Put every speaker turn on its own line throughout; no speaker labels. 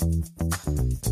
Thank you.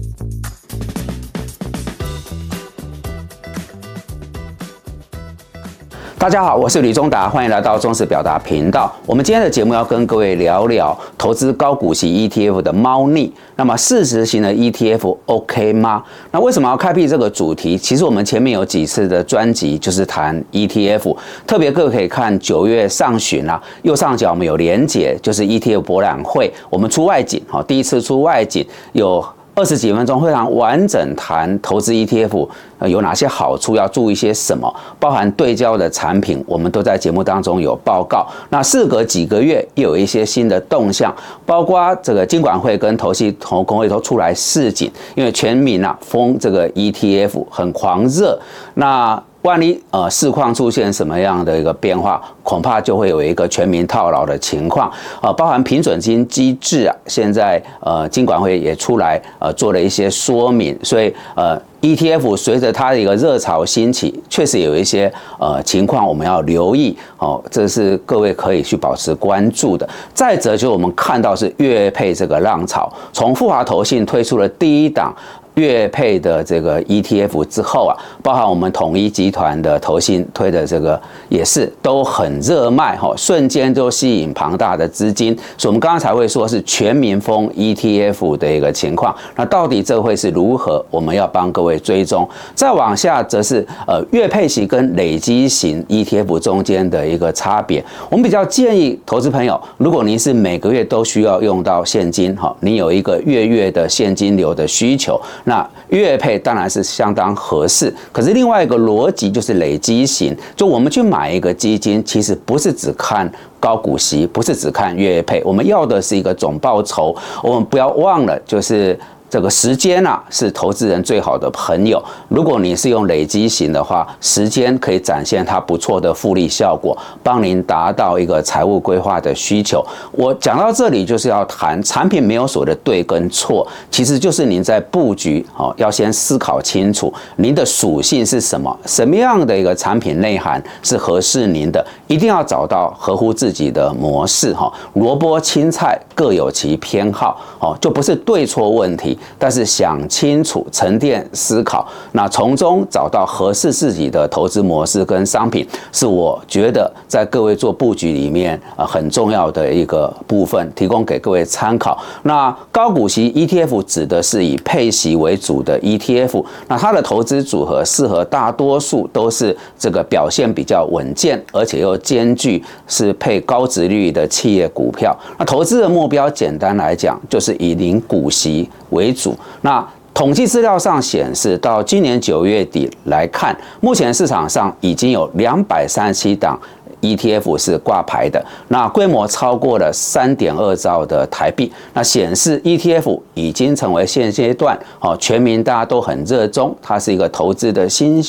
大家好，我是李忠达，欢迎来到中实表达频道。我们今天的节目要跟各位聊聊投资高股息 ETF 的猫腻。那么市值型的 ETF OK 吗？那为什么要开辟这个主题？其实我们前面有几次的专辑就是谈 ETF，特别各位可以看九月上旬啊，右上角我们有连结，就是 ETF 博览会，我们出外景，哈，第一次出外景有。二十几分钟非常完整谈投资 ETF 有哪些好处，要注意些什么，包含对焦的产品，我们都在节目当中有报告。那事隔几个月，又有一些新的动向，包括这个金管会跟投信投工会都出来示警，因为全民啊封这个 ETF 很狂热，那。万一呃市况出现什么样的一个变化，恐怕就会有一个全民套牢的情况啊，包含平准金机制啊，现在呃金管会也出来呃做了一些说明，所以呃 ETF 随着它的一个热潮兴起，确实有一些呃情况我们要留意哦，这是各位可以去保持关注的。再者，就我们看到是月配这个浪潮，从富华投信推出了第一档。月配的这个 ETF 之后啊，包含我们统一集团的投信推的这个也是都很热卖哈，瞬间就吸引庞大的资金，所以我们刚刚才会说是全民风 ETF 的一个情况。那到底这会是如何？我们要帮各位追踪。再往下则是呃月配型跟累积型 ETF 中间的一个差别。我们比较建议投资朋友，如果您是每个月都需要用到现金哈，你有一个月月的现金流的需求。那月配当然是相当合适，可是另外一个逻辑就是累积型，就我们去买一个基金，其实不是只看高股息，不是只看月配，我们要的是一个总报酬。我们不要忘了，就是。这个时间啊，是投资人最好的朋友。如果你是用累积型的话，时间可以展现它不错的复利效果，帮您达到一个财务规划的需求。我讲到这里就是要谈产品没有所谓的对跟错，其实就是您在布局哦，要先思考清楚您的属性是什么，什么样的一个产品内涵是合适您的，一定要找到合乎自己的模式哈。萝卜青菜各有其偏好哦，就不是对错问题。但是想清楚、沉淀思考，那从中找到合适自己的投资模式跟商品，是我觉得在各位做布局里面啊很重要的一个部分，提供给各位参考。那高股息 ETF 指的是以配息为主的 ETF，那它的投资组合适合大多数都是这个表现比较稳健，而且又兼具是配高值率的企业股票。那投资的目标简单来讲，就是以零股息为为主，那统计资料上显示，到今年九月底来看，目前市场上已经有两百三十七档 ETF 是挂牌的，那规模超过了三点二兆的台币，那显示 ETF 已经成为现阶段哦全民大家都很热衷，它是一个投资的新。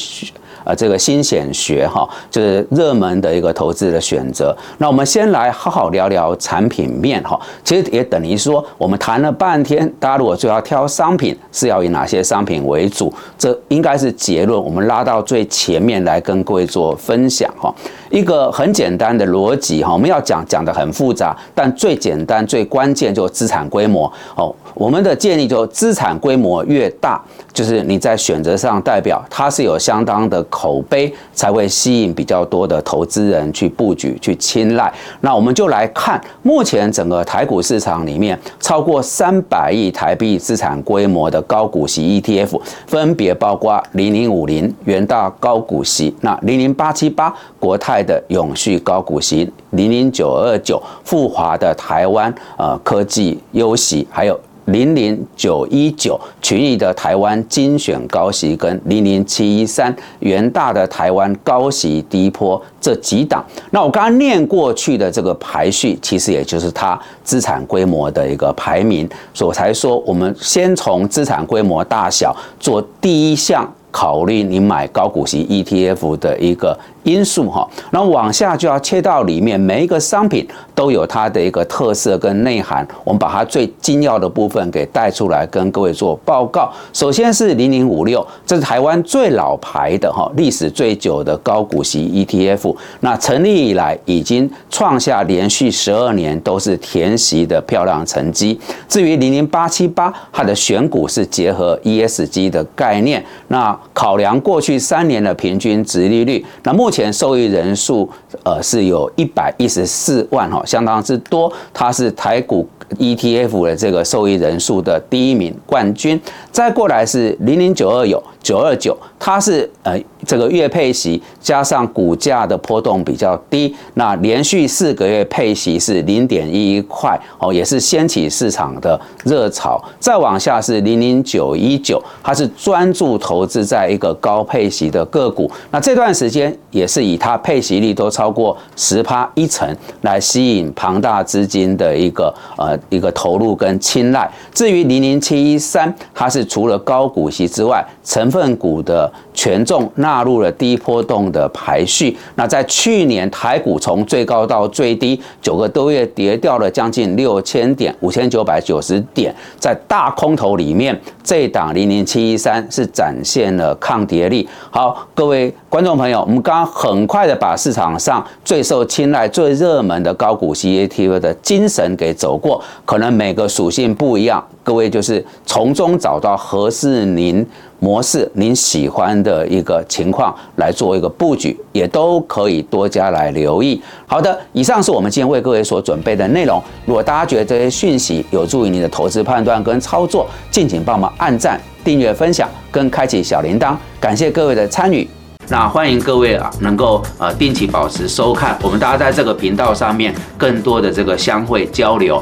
啊，这个新显学哈，就是热门的一个投资的选择。那我们先来好好聊聊产品面哈。其实也等于说，我们谈了半天，大家如果就要挑商品，是要以哪些商品为主？这应该是结论。我们拉到最前面来跟各位做分享哈。一个很简单的逻辑哈，我们要讲讲的很复杂，但最简单最关键就是资产规模哦。我们的建议就资产规模越大，就是你在选择上代表它是有相当的口碑，才会吸引比较多的投资人去布局去青睐。那我们就来看目前整个台股市场里面超过三百亿台币资产规模的高股息 ETF，分别包括零零五零元大高股息，那零零八七八国泰的永续高股息，零零九二九富华的台湾呃科技优息，还有。零零九一九群益的台湾精选高息跟零零七一三元大的台湾高息低坡这几档，那我刚刚念过去的这个排序，其实也就是它资产规模的一个排名，所以我才说我们先从资产规模大小做第一项考虑，你买高股息 ETF 的一个因素哈，那往下就要切到里面，每一个商品都有它的一个特色跟内涵，我们把它最精要的部分给带出来，跟各位做报告。首先是零零五六，这是台湾最老牌的哈，历史最久的高股息 ETF。那成立以来，已经创下连续十二年都是填息的漂亮成绩。至于零零八七八，它的选股是结合 ESG 的概念，那考量过去三年的平均值利率，那目目前受益人数呃是有一百一十四万哈，相当之多，它是台股 ETF 的这个受益人数的第一名冠军。再过来是零零九二有九二九，它是呃这个月配息加上股价的波动比较低，那连续四个月配息是零点一一块哦，也是掀起市场的热潮。再往下是零零九一九，它是专注投资在一个高配息的个股，那这段时间也是以它配息率都超过十趴一成来吸引庞大资金的一个呃一个投入跟青睐。至于零零七一三，它是除了高股息之外，成分股的权重纳入了低波动的排序。那在去年台股从最高到最低九个多月跌掉了将近六千点，五千九百九十点，在大空头里面，这档零零七一三是展现了抗跌力。好，各位观众朋友，我们刚刚很快的把市场上最受青睐、最热门的高股息 ETF 的精神给走过，可能每个属性不一样，各位就是从中找到合适您模式、您喜欢的一个情况来做一个布局，也都可以多加来留意。好的，以上是我们今天为各位所准备的内容。如果大家觉得这些讯息有助于您的投资判断跟操作，敬请帮忙按赞、订阅、分享跟开启小铃铛。感谢各位的参与。那欢迎各位啊，能够呃定期保持收看，我们大家在这个频道上面更多的这个相会交流。